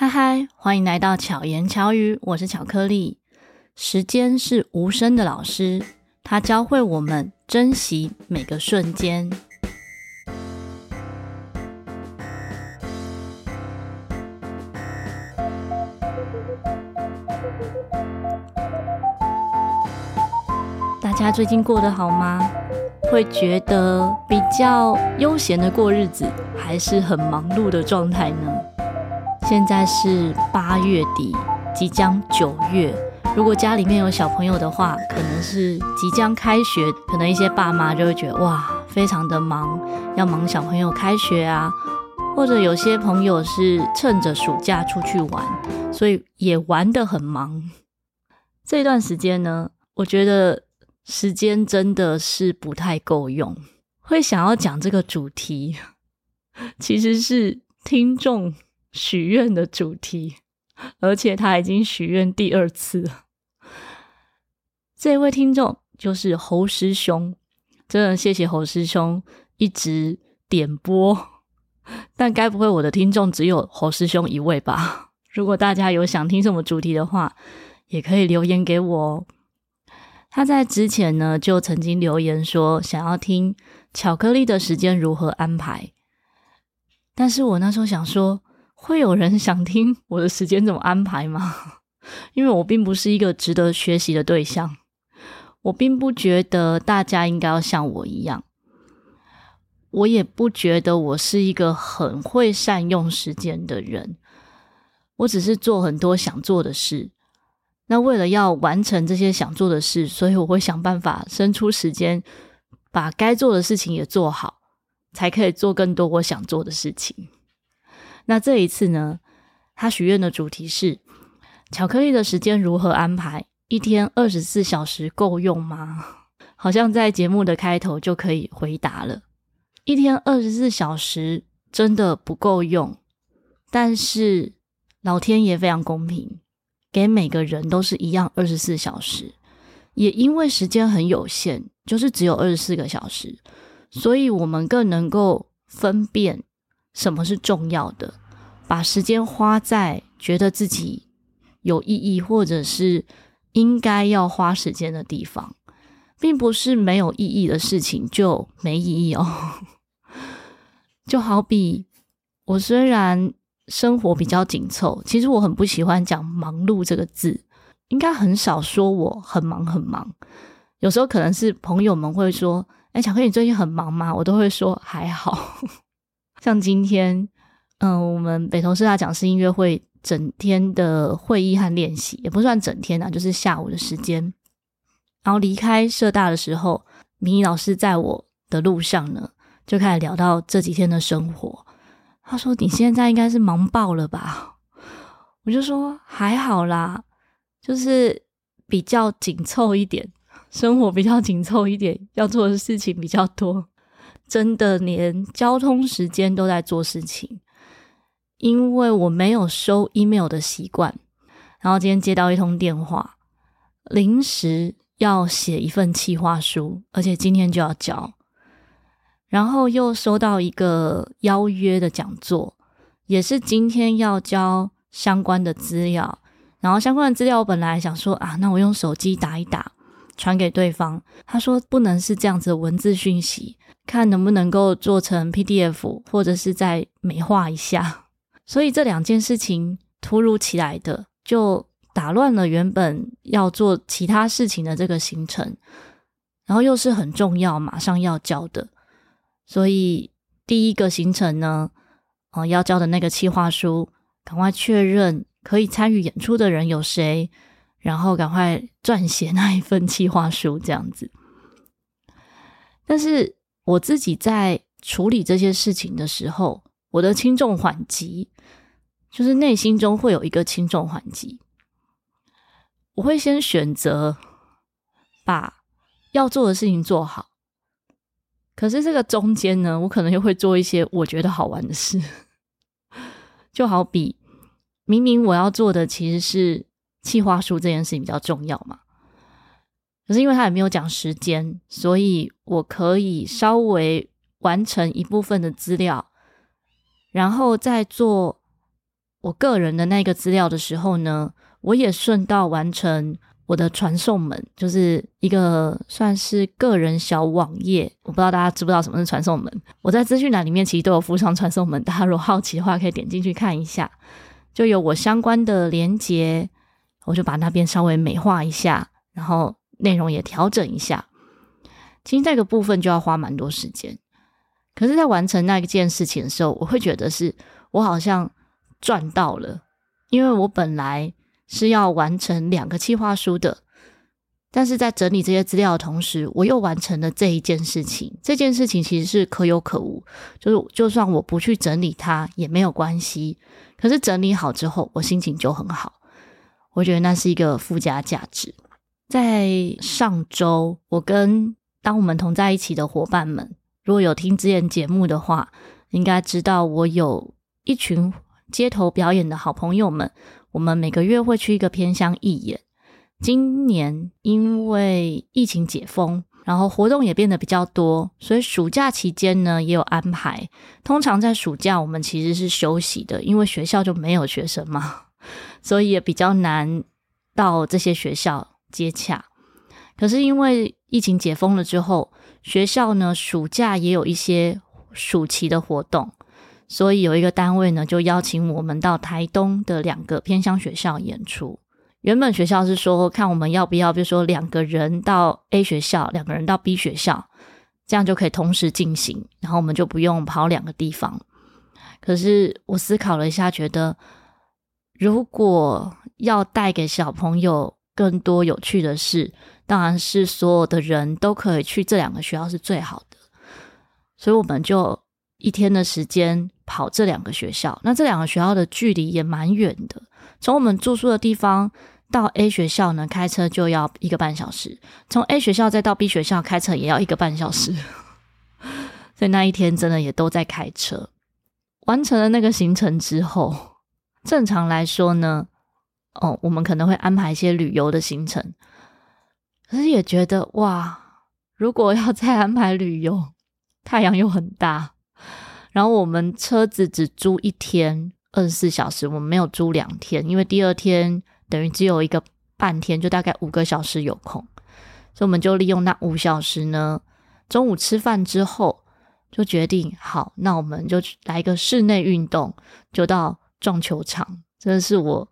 嗨嗨，欢迎来到巧言巧语，我是巧克力。时间是无声的老师，它教会我们珍惜每个瞬间。大家最近过得好吗？会觉得比较悠闲的过日子，还是很忙碌的状态呢？现在是八月底，即将九月。如果家里面有小朋友的话，可能是即将开学，可能一些爸妈就会觉得哇，非常的忙，要忙小朋友开学啊。或者有些朋友是趁着暑假出去玩，所以也玩得很忙。这段时间呢，我觉得时间真的是不太够用。会想要讲这个主题，其实是听众。许愿的主题，而且他已经许愿第二次了。这位听众就是侯师兄，真的谢谢侯师兄一直点播。但该不会我的听众只有侯师兄一位吧？如果大家有想听什么主题的话，也可以留言给我哦。他在之前呢就曾经留言说想要听巧克力的时间如何安排，但是我那时候想说。会有人想听我的时间怎么安排吗？因为我并不是一个值得学习的对象，我并不觉得大家应该要像我一样，我也不觉得我是一个很会善用时间的人。我只是做很多想做的事，那为了要完成这些想做的事，所以我会想办法生出时间，把该做的事情也做好，才可以做更多我想做的事情。那这一次呢，他许愿的主题是巧克力的时间如何安排？一天二十四小时够用吗？好像在节目的开头就可以回答了。一天二十四小时真的不够用，但是老天爷非常公平，给每个人都是一样二十四小时。也因为时间很有限，就是只有二十四个小时，所以我们更能够分辨。什么是重要的？把时间花在觉得自己有意义，或者是应该要花时间的地方，并不是没有意义的事情就没意义哦。就好比我虽然生活比较紧凑，其实我很不喜欢讲“忙碌”这个字，应该很少说我很忙很忙。有时候可能是朋友们会说：“哎，巧克力，你最近很忙吗？”我都会说：“还好。” 像今天，嗯、我们北投社大讲师音乐会整天的会议和练习，也不算整天啊，就是下午的时间。然后离开社大的时候，明仪老师在我的路上呢，就开始聊到这几天的生活。他说：“你现在应该是忙爆了吧？”我就说：“还好啦，就是比较紧凑一点，生活比较紧凑一点，要做的事情比较多。”真的连交通时间都在做事情，因为我没有收 email 的习惯。然后今天接到一通电话，临时要写一份企划书，而且今天就要交。然后又收到一个邀约的讲座，也是今天要交相关的资料。然后相关的资料，我本来想说啊，那我用手机打一打，传给对方。他说不能是这样子的文字讯息。看能不能够做成 PDF，或者是再美化一下。所以这两件事情突如其来的，就打乱了原本要做其他事情的这个行程，然后又是很重要，马上要交的。所以第一个行程呢，哦，要交的那个企划书，赶快确认可以参与演出的人有谁，然后赶快撰写那一份企划书，这样子。但是。我自己在处理这些事情的时候，我的轻重缓急，就是内心中会有一个轻重缓急。我会先选择把要做的事情做好，可是这个中间呢，我可能又会做一些我觉得好玩的事，就好比明明我要做的其实是企划书这件事情比较重要嘛。可是因为他也没有讲时间，所以我可以稍微完成一部分的资料，然后再做我个人的那个资料的时候呢，我也顺道完成我的传送门，就是一个算是个人小网页。我不知道大家知不知道什么是传送门？我在资讯栏里面其实都有附上传送门，大家如果好奇的话，可以点进去看一下，就有我相关的连接，我就把那边稍微美化一下，然后内容也调整一下。其实这个部分就要花蛮多时间，可是，在完成那一件事情的时候，我会觉得是我好像。赚到了，因为我本来是要完成两个计划书的，但是在整理这些资料的同时，我又完成了这一件事情。这件事情其实是可有可无，就是就算我不去整理它也没有关系。可是整理好之后，我心情就很好，我觉得那是一个附加价值。在上周，我跟当我们同在一起的伙伴们，如果有听之前节目的话，应该知道我有一群。街头表演的好朋友们，我们每个月会去一个偏乡义演。今年因为疫情解封，然后活动也变得比较多，所以暑假期间呢也有安排。通常在暑假我们其实是休息的，因为学校就没有学生嘛，所以也比较难到这些学校接洽。可是因为疫情解封了之后，学校呢暑假也有一些暑期的活动。所以有一个单位呢，就邀请我们到台东的两个偏乡学校演出。原本学校是说，看我们要不要，比如说两个人到 A 学校，两个人到 B 学校，这样就可以同时进行，然后我们就不用跑两个地方。可是我思考了一下，觉得如果要带给小朋友更多有趣的事，当然是所有的人都可以去这两个学校是最好的。所以我们就一天的时间。跑这两个学校，那这两个学校的距离也蛮远的。从我们住宿的地方到 A 学校呢，开车就要一个半小时；从 A 学校再到 B 学校，开车也要一个半小时。所以那一天真的也都在开车。完成了那个行程之后，正常来说呢，哦，我们可能会安排一些旅游的行程。可是也觉得哇，如果要再安排旅游，太阳又很大。然后我们车子只租一天，二十四小时，我们没有租两天，因为第二天等于只有一个半天，就大概五个小时有空，所以我们就利用那五小时呢，中午吃饭之后就决定，好，那我们就来一个室内运动，就到撞球场。这是我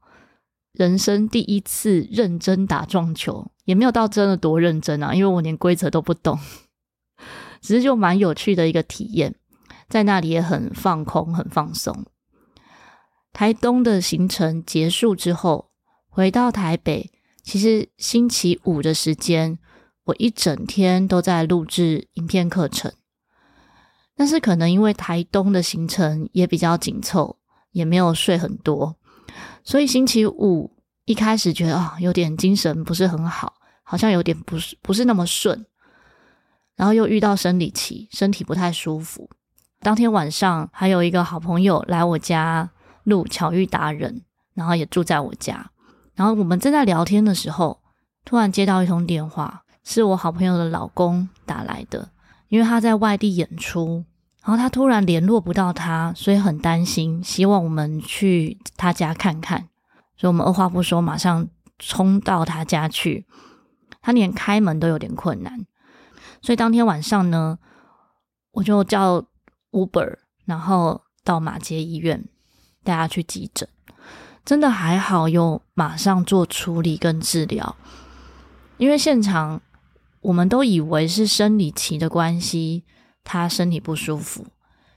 人生第一次认真打撞球，也没有到真的多认真啊，因为我连规则都不懂，只是就蛮有趣的一个体验。在那里也很放空，很放松。台东的行程结束之后，回到台北，其实星期五的时间，我一整天都在录制影片课程。但是可能因为台东的行程也比较紧凑，也没有睡很多，所以星期五一开始觉得啊，有点精神不是很好，好像有点不是不是那么顺，然后又遇到生理期，身体不太舒服。当天晚上还有一个好朋友来我家录巧遇达人，然后也住在我家。然后我们正在聊天的时候，突然接到一通电话，是我好朋友的老公打来的，因为他在外地演出，然后他突然联络不到他，所以很担心，希望我们去他家看看。所以我们二话不说，马上冲到他家去。他连开门都有点困难，所以当天晚上呢，我就叫。Uber，然后到马街医院带他去急诊，真的还好，有马上做处理跟治疗。因为现场我们都以为是生理期的关系，他身体不舒服，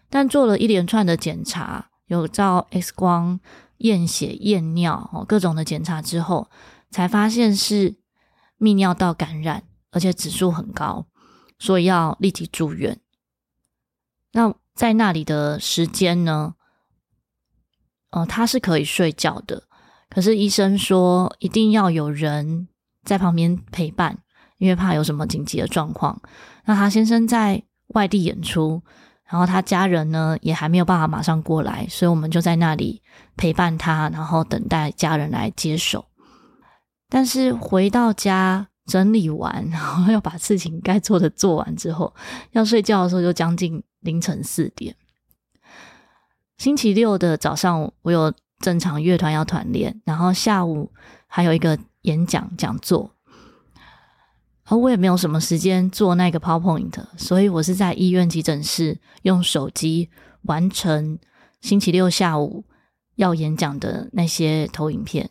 但做了一连串的检查，有照 X 光、验血、验尿，哦，各种的检查之后，才发现是泌尿道感染，而且指数很高，所以要立即住院。那在那里的时间呢？呃，他是可以睡觉的，可是医生说一定要有人在旁边陪伴，因为怕有什么紧急的状况。那他先生在外地演出，然后他家人呢也还没有办法马上过来，所以我们就在那里陪伴他，然后等待家人来接手。但是回到家整理完，然后要把事情该做的做完之后，要睡觉的时候就将近。凌晨四点，星期六的早上，我有正常乐团要团练，然后下午还有一个演讲讲座，而我也没有什么时间做那个 PowerPoint，所以我是在医院急诊室用手机完成星期六下午要演讲的那些投影片。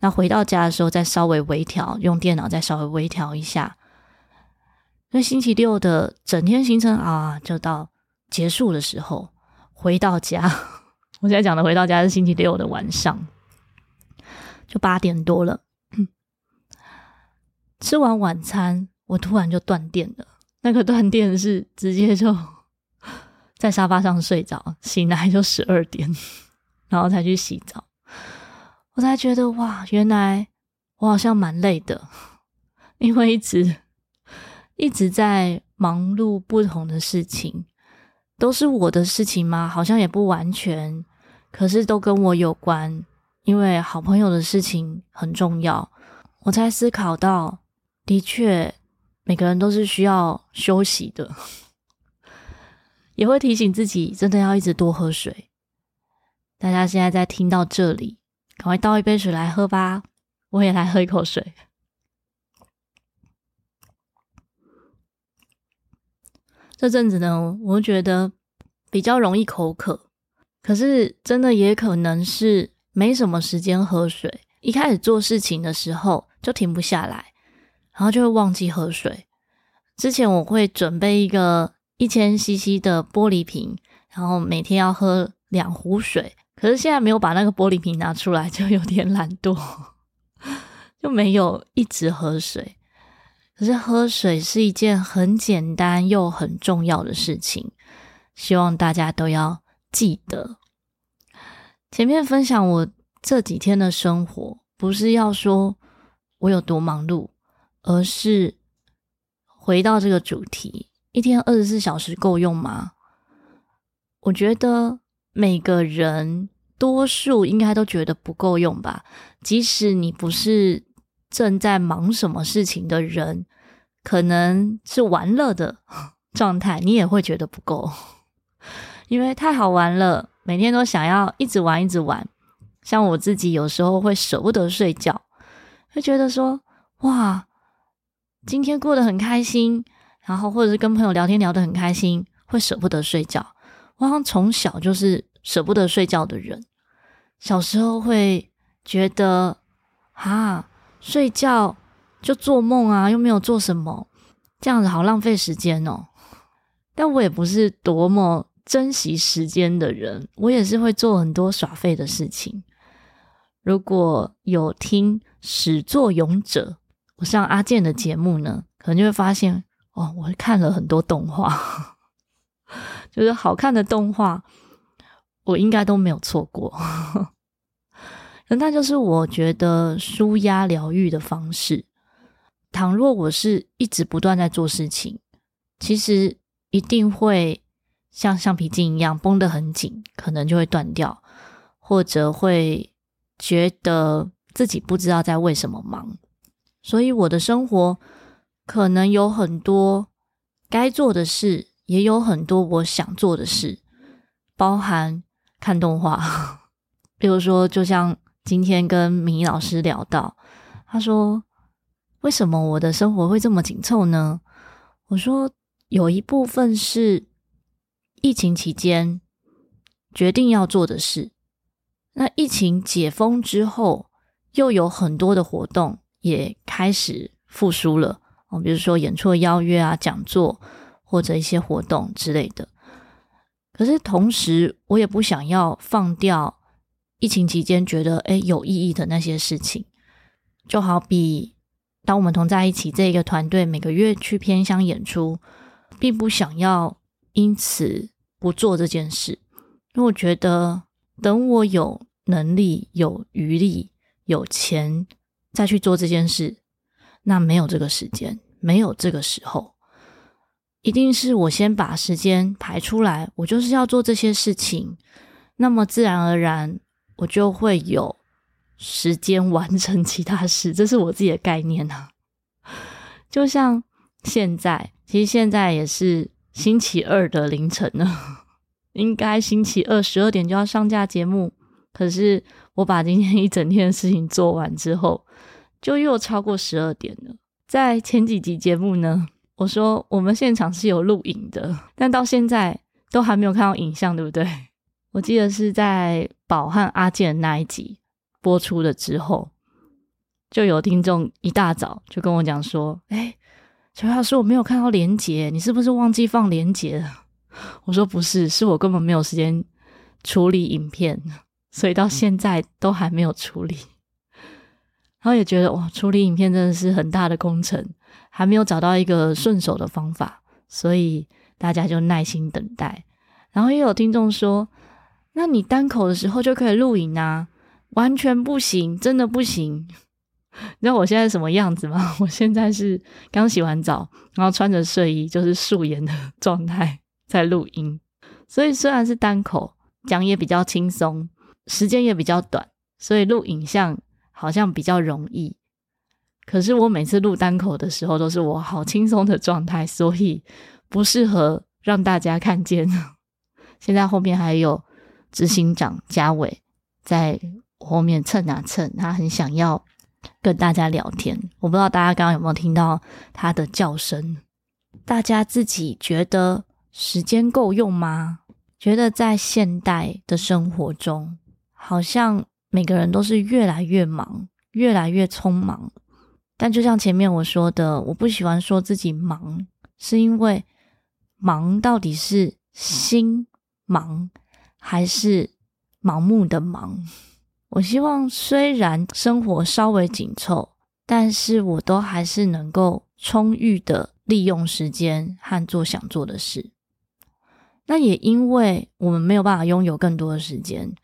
那回到家的时候，再稍微微调，用电脑再稍微微调一下。那星期六的整天行程啊，就到结束的时候回到家。我现在讲的回到家是星期六的晚上，就八点多了。吃完晚餐，我突然就断电了。那个断电是直接就在沙发上睡着，醒来就十二点，然后才去洗澡。我才觉得哇，原来我好像蛮累的，因为一直一直在忙碌不同的事情，都是我的事情吗？好像也不完全，可是都跟我有关，因为好朋友的事情很重要。我才思考到，的确每个人都是需要休息的，也会提醒自己真的要一直多喝水。大家现在在听到这里。赶快倒一杯水来喝吧，我也来喝一口水。这阵子呢，我觉得比较容易口渴，可是真的也可能是没什么时间喝水。一开始做事情的时候就停不下来，然后就会忘记喝水。之前我会准备一个一千 CC 的玻璃瓶，然后每天要喝两壶水。可是现在没有把那个玻璃瓶拿出来，就有点懒惰，就没有一直喝水。可是喝水是一件很简单又很重要的事情，希望大家都要记得。前面分享我这几天的生活，不是要说我有多忙碌，而是回到这个主题：一天二十四小时够用吗？我觉得。每个人多数应该都觉得不够用吧，即使你不是正在忙什么事情的人，可能是玩乐的 状态，你也会觉得不够，因为太好玩了，每天都想要一直玩一直玩。像我自己有时候会舍不得睡觉，会觉得说哇，今天过得很开心，然后或者是跟朋友聊天聊得很开心，会舍不得睡觉。我好像从小就是舍不得睡觉的人，小时候会觉得啊，睡觉就做梦啊，又没有做什么，这样子好浪费时间哦。但我也不是多么珍惜时间的人，我也是会做很多耍废的事情。如果有听始作俑者，我上阿健的节目呢，可能就会发现哦，我看了很多动画。就是好看的动画，我应该都没有错过。那就是我觉得舒压疗愈的方式。倘若我是一直不断在做事情，其实一定会像橡皮筋一样绷得很紧，可能就会断掉，或者会觉得自己不知道在为什么忙。所以我的生活可能有很多该做的事。也有很多我想做的事，包含看动画。比如说，就像今天跟米老师聊到，他说：“为什么我的生活会这么紧凑呢？”我说：“有一部分是疫情期间决定要做的事。那疫情解封之后，又有很多的活动也开始复苏了。哦，比如说演出邀约啊，讲座。”或者一些活动之类的，可是同时我也不想要放掉疫情期间觉得诶有意义的那些事情，就好比当我们同在一起这一个团队每个月去偏乡演出，并不想要因此不做这件事，因为我觉得等我有能力、有余力、有钱再去做这件事，那没有这个时间，没有这个时候。一定是我先把时间排出来，我就是要做这些事情，那么自然而然我就会有时间完成其他事，这是我自己的概念啊。就像现在，其实现在也是星期二的凌晨了，应该星期二十二点就要上架节目，可是我把今天一整天的事情做完之后，就又超过十二点了。在前几集节目呢，我说我们现场是有录影的，但到现在都还没有看到影像，对不对？我记得是在宝和阿健那一集播出了之后，就有听众一大早就跟我讲说：“哎，乔老师，我没有看到连结，你是不是忘记放连结了？” 我说：“不是，是我根本没有时间处理影片。”所以到现在都还没有处理，然后也觉得哇，处理影片真的是很大的工程，还没有找到一个顺手的方法，所以大家就耐心等待。然后也有听众说，那你单口的时候就可以录影啊？完全不行，真的不行。你知道我现在什么样子吗？我现在是刚洗完澡，然后穿着睡衣，就是素颜的状态 在录音。所以虽然是单口，讲也比较轻松。时间也比较短，所以录影像好像比较容易。可是我每次录单口的时候，都是我好轻松的状态，所以不适合让大家看见。现在后面还有执行长嘉伟在后面蹭啊蹭，他很想要跟大家聊天。我不知道大家刚刚有没有听到他的叫声？大家自己觉得时间够用吗？觉得在现代的生活中，好像每个人都是越来越忙，越来越匆忙。但就像前面我说的，我不喜欢说自己忙，是因为忙到底是心忙还是盲目的忙？我希望虽然生活稍微紧凑，但是我都还是能够充裕的利用时间和做想做的事。那也因为我们没有办法拥有更多的时间。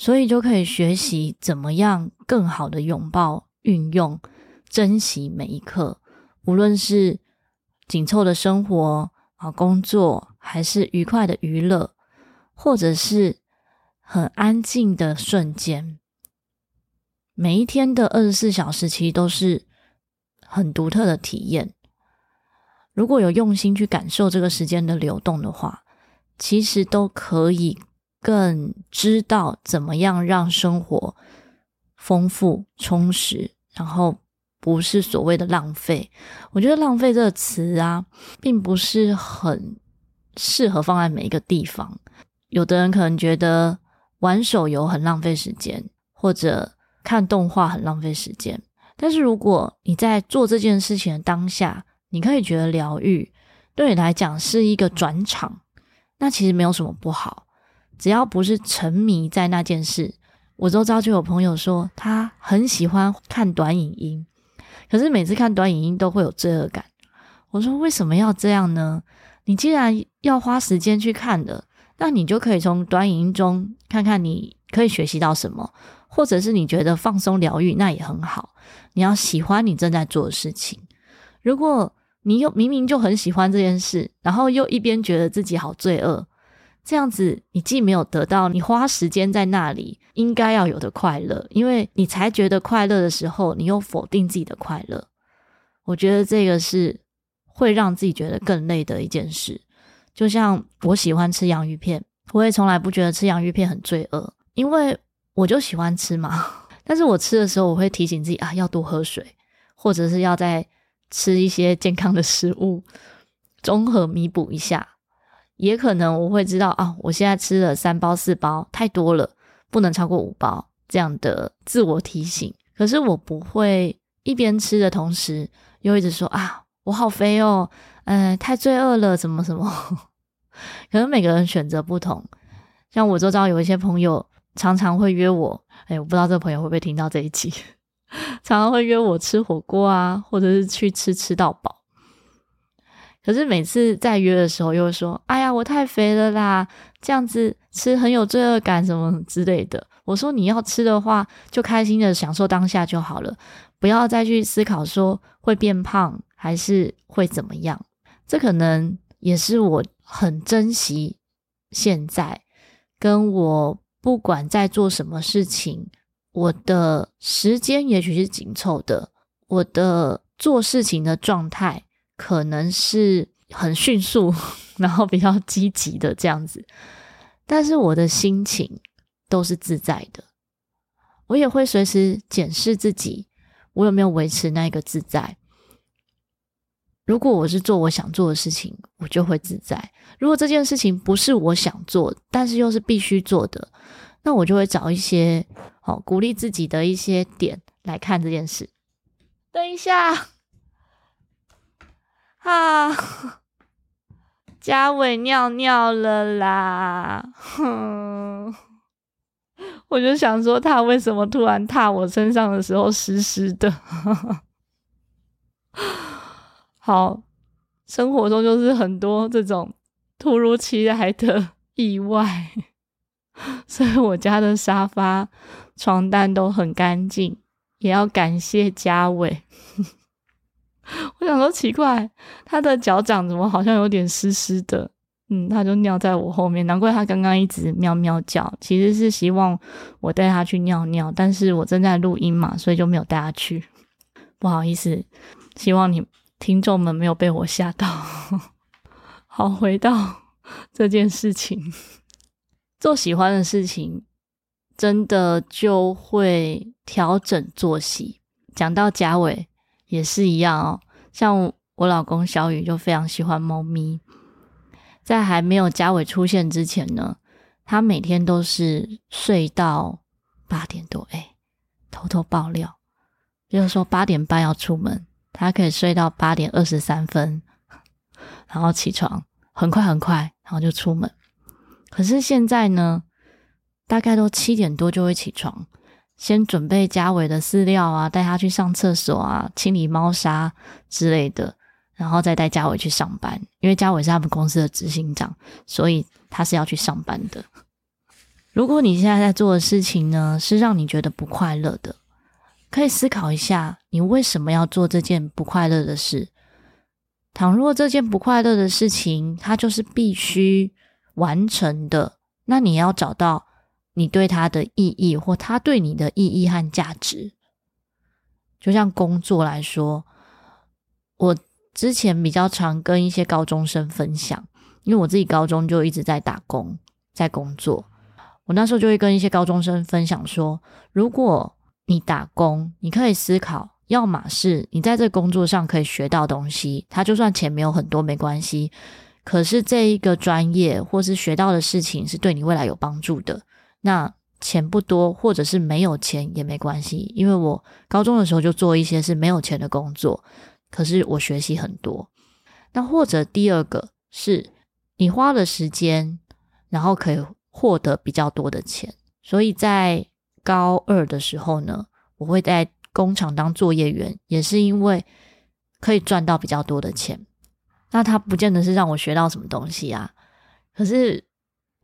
所以就可以学习怎么样更好的拥抱、运用、珍惜每一刻，无论是紧凑的生活啊、工作，还是愉快的娱乐，或者是很安静的瞬间。每一天的二十四小时其实都是很独特的体验。如果有用心去感受这个时间的流动的话，其实都可以。更知道怎么样让生活丰富充实，然后不是所谓的浪费。我觉得“浪费”这个词啊，并不是很适合放在每一个地方。有的人可能觉得玩手游很浪费时间，或者看动画很浪费时间。但是如果你在做这件事情的当下，你可以觉得疗愈，对你来讲是一个转场，那其实没有什么不好。只要不是沉迷在那件事，我周遭就有朋友说他很喜欢看短影音，可是每次看短影音都会有罪恶感。我说为什么要这样呢？你既然要花时间去看的，那你就可以从短影音中看看你可以学习到什么，或者是你觉得放松疗愈，那也很好。你要喜欢你正在做的事情。如果你又明明就很喜欢这件事，然后又一边觉得自己好罪恶。这样子，你既没有得到你花时间在那里应该要有的快乐，因为你才觉得快乐的时候，你又否定自己的快乐。我觉得这个是会让自己觉得更累的一件事。就像我喜欢吃洋芋片，我也从来不觉得吃洋芋片很罪恶，因为我就喜欢吃嘛。但是我吃的时候，我会提醒自己啊，要多喝水，或者是要再吃一些健康的食物，综合弥补一下。也可能我会知道啊，我现在吃了三包四包太多了，不能超过五包这样的自我提醒。可是我不会一边吃的同时又一直说啊，我好肥哦，嗯、太罪恶了，怎么什么。可能每个人选择不同，像我周遭有一些朋友常常会约我，哎，我不知道这个朋友会不会听到这一集，常常会约我吃火锅啊，或者是去吃吃到饱。可是每次在约的时候，又说：“哎呀，我太肥了啦，这样子吃很有罪恶感，什么之类的。”我说：“你要吃的话，就开心的享受当下就好了，不要再去思考说会变胖还是会怎么样。”这可能也是我很珍惜现在，跟我不管在做什么事情，我的时间也许是紧凑的，我的做事情的状态。可能是很迅速，然后比较积极的这样子，但是我的心情都是自在的，我也会随时检视自己，我有没有维持那个自在。如果我是做我想做的事情，我就会自在；如果这件事情不是我想做，但是又是必须做的，那我就会找一些好鼓励自己的一些点来看这件事。等一下，啊，家伟尿尿了啦！哼，我就想说，他为什么突然踏我身上的时候湿湿的？好，生活中就是很多这种突如其来的意外，所以我家的沙发、床单都很干净，也要感谢家伟。我想说奇怪，他的脚掌怎么好像有点湿湿的？嗯，他就尿在我后面，难怪他刚刚一直喵喵叫，其实是希望我带他去尿尿，但是我正在录音嘛，所以就没有带他去。不好意思，希望你。听众们没有被我吓到。好，回到 这件事情，做喜欢的事情，真的就会调整作息。讲到家伟也是一样哦，像我老公小宇就非常喜欢猫咪，在还没有家伟出现之前呢，他每天都是睡到八点多。哎，偷偷爆料，比如说八点半要出门。他可以睡到八点二十三分，然后起床，很快很快，然后就出门。可是现在呢，大概都七点多就会起床，先准备家伟的饲料啊，带他去上厕所啊，清理猫砂之类的，然后再带家伟去上班。因为家伟是他们公司的执行长，所以他是要去上班的。如果你现在在做的事情呢，是让你觉得不快乐的。可以思考一下，你为什么要做这件不快乐的事？倘若这件不快乐的事情，它就是必须完成的，那你要找到你对它的意义，或它对你的意义和价值。就像工作来说，我之前比较常跟一些高中生分享，因为我自己高中就一直在打工，在工作。我那时候就会跟一些高中生分享说，如果你打工，你可以思考，要么是你在这工作上可以学到东西，他就算钱没有很多没关系，可是这一个专业或是学到的事情是对你未来有帮助的。那钱不多，或者是没有钱也没关系，因为我高中的时候就做一些是没有钱的工作，可是我学习很多。那或者第二个是你花了时间，然后可以获得比较多的钱，所以在。高二的时候呢，我会在工厂当作业员，也是因为可以赚到比较多的钱。那他不见得是让我学到什么东西啊，可是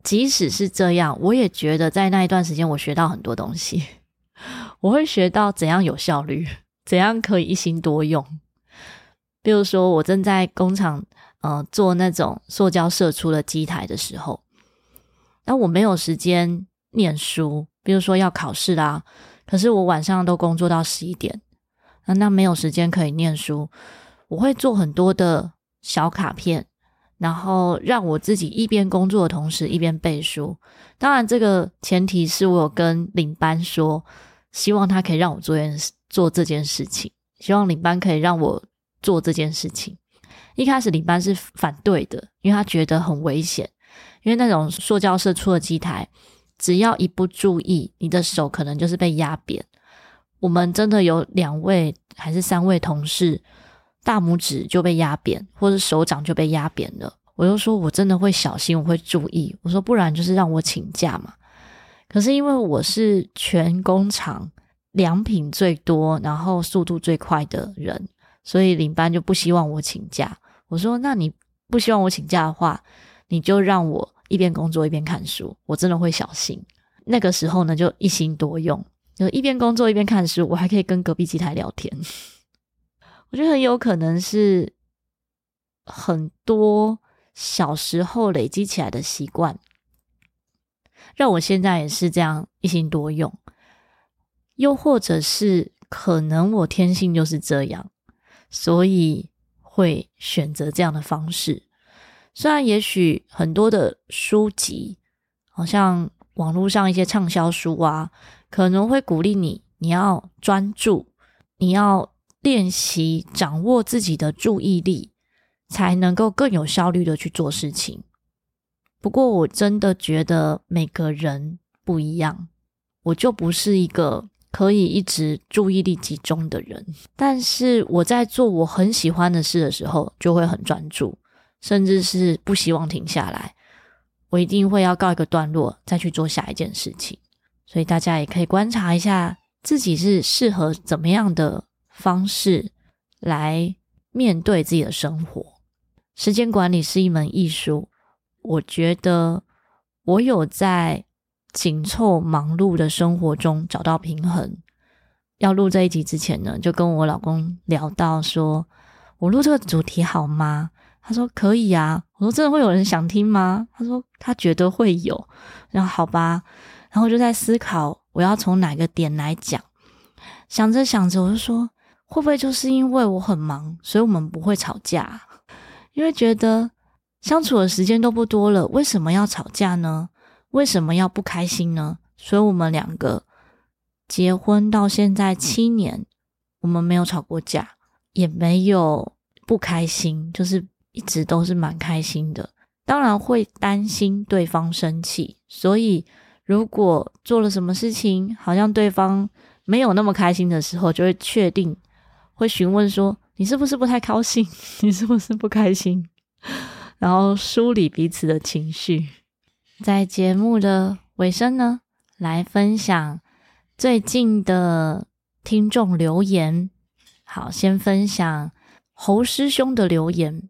即使是这样，我也觉得在那一段时间我学到很多东西。我会学到怎样有效率，怎样可以一心多用。比如说，我正在工厂呃做那种塑胶射出的机台的时候，那我没有时间念书。比如说要考试啦，可是我晚上都工作到十一点，那那没有时间可以念书。我会做很多的小卡片，然后让我自己一边工作的同时一边背书。当然，这个前提是我有跟领班说，希望他可以让我做件做这件事情，希望领班可以让我做这件事情。一开始领班是反对的，因为他觉得很危险，因为那种塑胶射出的机台。只要一不注意，你的手可能就是被压扁。我们真的有两位还是三位同事，大拇指就被压扁，或者手掌就被压扁了。我就说，我真的会小心，我会注意。我说，不然就是让我请假嘛。可是因为我是全工厂良品最多，然后速度最快的人，所以领班就不希望我请假。我说，那你不希望我请假的话，你就让我。一边工作一边看书，我真的会小心。那个时候呢，就一心多用，就一边工作一边看书，我还可以跟隔壁机台聊天。我觉得很有可能是很多小时候累积起来的习惯，让我现在也是这样一心多用。又或者是可能我天性就是这样，所以会选择这样的方式。虽然也许很多的书籍，好像网络上一些畅销书啊，可能会鼓励你，你要专注，你要练习掌握自己的注意力，才能够更有效率的去做事情。不过，我真的觉得每个人不一样，我就不是一个可以一直注意力集中的人。但是我在做我很喜欢的事的时候，就会很专注，甚至是不希望停下来。我一定会要告一个段落，再去做下一件事情。所以大家也可以观察一下自己是适合怎么样的方式来面对自己的生活。时间管理是一门艺术，我觉得我有在紧凑忙碌的生活中找到平衡。要录这一集之前呢，就跟我老公聊到说，我录这个主题好吗？他说可以啊，我说真的会有人想听吗？他说他觉得会有，然后好吧，然后就在思考我要从哪个点来讲，想着想着我就说会不会就是因为我很忙，所以我们不会吵架？因为觉得相处的时间都不多了，为什么要吵架呢？为什么要不开心呢？所以我们两个结婚到现在七年，我们没有吵过架，也没有不开心，就是。一直都是蛮开心的，当然会担心对方生气，所以如果做了什么事情，好像对方没有那么开心的时候，就会确定会询问说：“你是不是不太高兴？你是不是不开心？”然后梳理彼此的情绪。在节目的尾声呢，来分享最近的听众留言。好，先分享侯师兄的留言。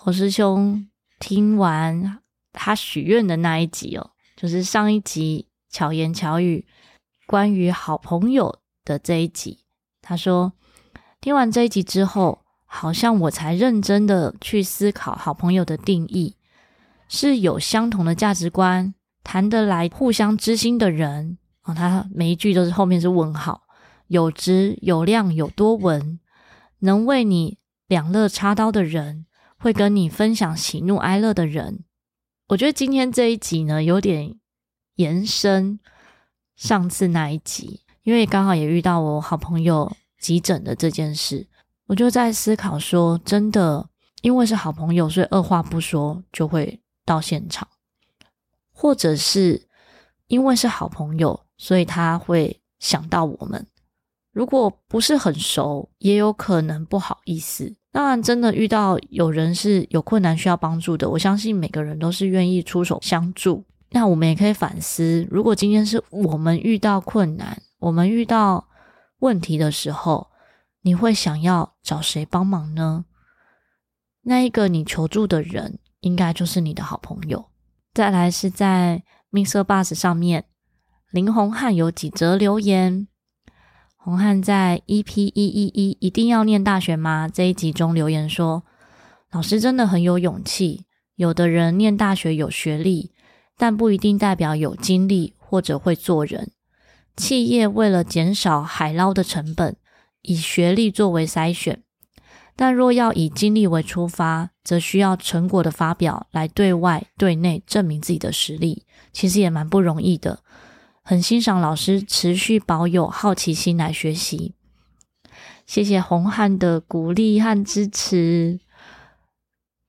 侯师兄听完他许愿的那一集哦，就是上一集巧言巧语关于好朋友的这一集。他说听完这一集之后，好像我才认真的去思考好朋友的定义，是有相同的价值观、谈得来、互相知心的人。哦，他每一句都是后面是问号，有质有量有多闻，能为你两肋插刀的人。会跟你分享喜怒哀乐的人，我觉得今天这一集呢，有点延伸上次那一集，因为刚好也遇到我好朋友急诊的这件事，我就在思考说，真的因为是好朋友，所以二话不说就会到现场，或者是因为是好朋友，所以他会想到我们，如果不是很熟，也有可能不好意思。当然，真的遇到有人是有困难需要帮助的，我相信每个人都是愿意出手相助。那我们也可以反思，如果今天是我们遇到困难，我们遇到问题的时候，你会想要找谁帮忙呢？那一个你求助的人，应该就是你的好朋友。再来是在 MixerBox 上面，林红汉有几则留言。红汉在 EP 一一一一定要念大学吗？这一集中留言说，老师真的很有勇气。有的人念大学有学历，但不一定代表有经历或者会做人。企业为了减少海捞的成本，以学历作为筛选，但若要以经历为出发，则需要成果的发表来对外对内证明自己的实力，其实也蛮不容易的。很欣赏老师持续保有好奇心来学习，谢谢红汉的鼓励和支持。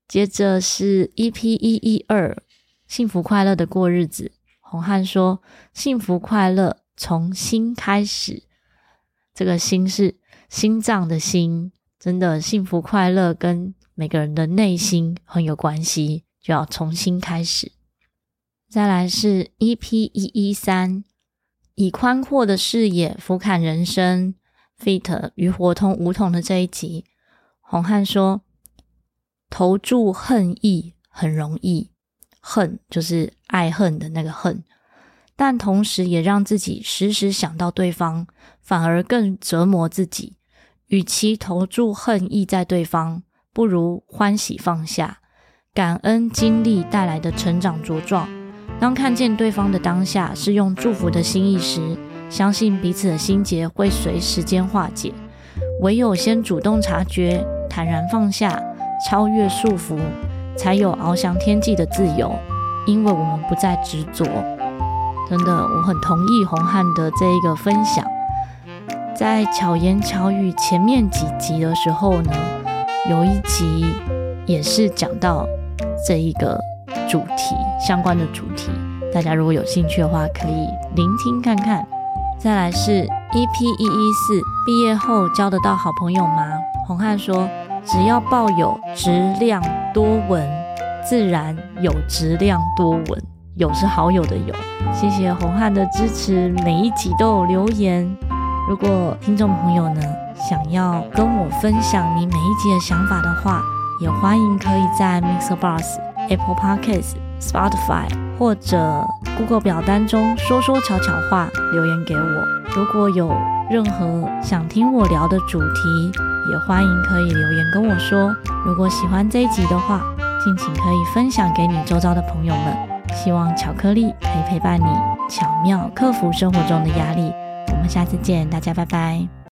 接着是 EP 一一二，幸福快乐的过日子。红汉说：“幸福快乐从心开始，这个心是心脏的心，真的幸福快乐跟每个人的内心很有关系，就要从心开始。”再来是 EP 一一三。以宽阔的视野俯瞰人生，feat. 与活通梧桐的这一集，红汉说：“投注恨意很容易，恨就是爱恨的那个恨，但同时也让自己时时想到对方，反而更折磨自己。与其投注恨意在对方，不如欢喜放下，感恩经历带来的成长茁壮。”当看见对方的当下是用祝福的心意时，相信彼此的心结会随时间化解。唯有先主动察觉，坦然放下，超越束缚，才有翱翔天际的自由。因为我们不再执着。真的，我很同意洪汉的这一个分享。在巧言巧语前面几集的时候呢，有一集也是讲到这一个主题相关的主题，大家如果有兴趣的话，可以聆听看看。再来是 EP 一一四，毕业后交得到好朋友吗？红汉说，只要抱有质量多闻，自然有质量多闻。有是好友的有，谢谢红汉的支持，每一集都有留言。如果听众朋友呢，想要跟我分享你每一集的想法的话，也欢迎可以在 MixerBox、Apple Podcasts、Spotify 或者 Google 表单中说说悄悄话留言给我。如果有任何想听我聊的主题，也欢迎可以留言跟我说。如果喜欢这一集的话，敬请可以分享给你周遭的朋友们。希望巧克力可以陪伴你，巧妙克服生活中的压力。我们下次见，大家拜拜。